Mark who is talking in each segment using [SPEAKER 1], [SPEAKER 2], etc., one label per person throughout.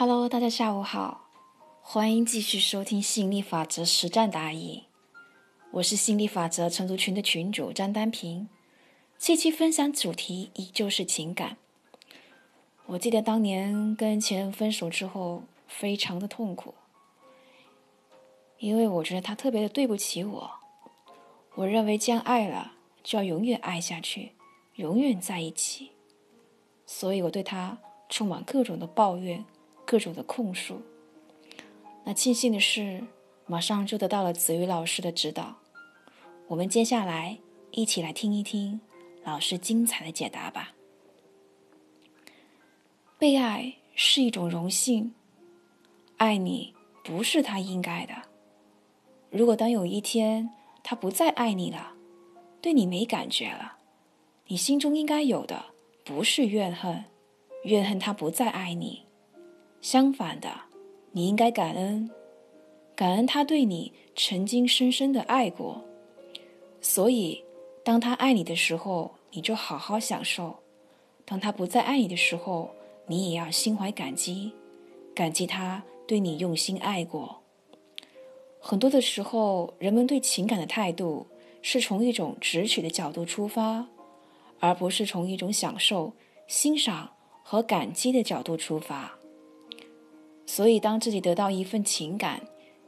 [SPEAKER 1] Hello，大家下午好，欢迎继续收听吸引力法则实战答疑。我是吸引力法则成都群的群主张丹平，这期分享主题依旧是情感。我记得当年跟前任分手之后，非常的痛苦，因为我觉得他特别的对不起我。我认为既然爱了就要永远爱下去，永远在一起，所以我对他充满各种的抱怨。各种的控诉。那庆幸的是，马上就得到了子瑜老师的指导。我们接下来一起来听一听老师精彩的解答吧。被爱是一种荣幸，爱你不是他应该的。如果当有一天他不再爱你了，对你没感觉了，你心中应该有的不是怨恨，怨恨他不再爱你。相反的，你应该感恩，感恩他对你曾经深深的爱过。所以，当他爱你的时候，你就好好享受；当他不再爱你的时候，你也要心怀感激，感激他对你用心爱过。很多的时候，人们对情感的态度是从一种直取的角度出发，而不是从一种享受、欣赏和感激的角度出发。所以，当自己得到一份情感，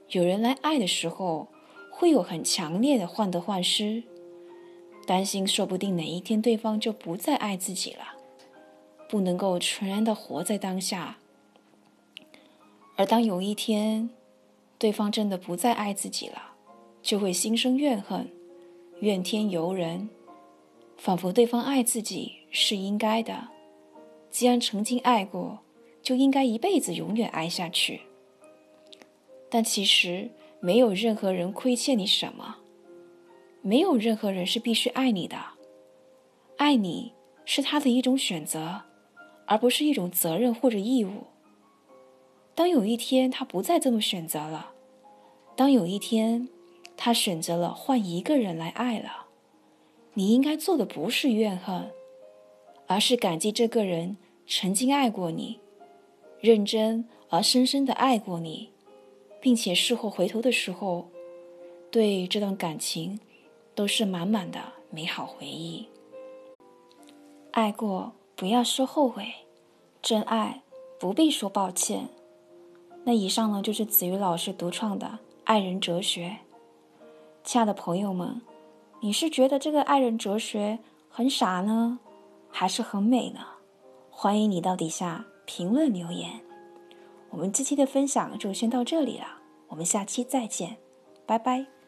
[SPEAKER 1] 有人来爱的时候，会有很强烈的患得患失，担心说不定哪一天对方就不再爱自己了，不能够纯然的活在当下。而当有一天，对方真的不再爱自己了，就会心生怨恨，怨天尤人，仿佛对方爱自己是应该的，既然曾经爱过。就应该一辈子永远爱下去。但其实没有任何人亏欠你什么，没有任何人是必须爱你的。爱你是他的一种选择，而不是一种责任或者义务。当有一天他不再这么选择了，当有一天他选择了换一个人来爱了，你应该做的不是怨恨，而是感激这个人曾经爱过你。认真而深深的爱过你，并且事后回头的时候，对这段感情都是满满的美好回忆。爱过不要说后悔，真爱不必说抱歉。那以上呢就是子瑜老师独创的爱人哲学。亲爱的朋友们，你是觉得这个爱人哲学很傻呢，还是很美呢？欢迎你到底下。评论留言，我们这期的分享就先到这里了，我们下期再见，拜拜。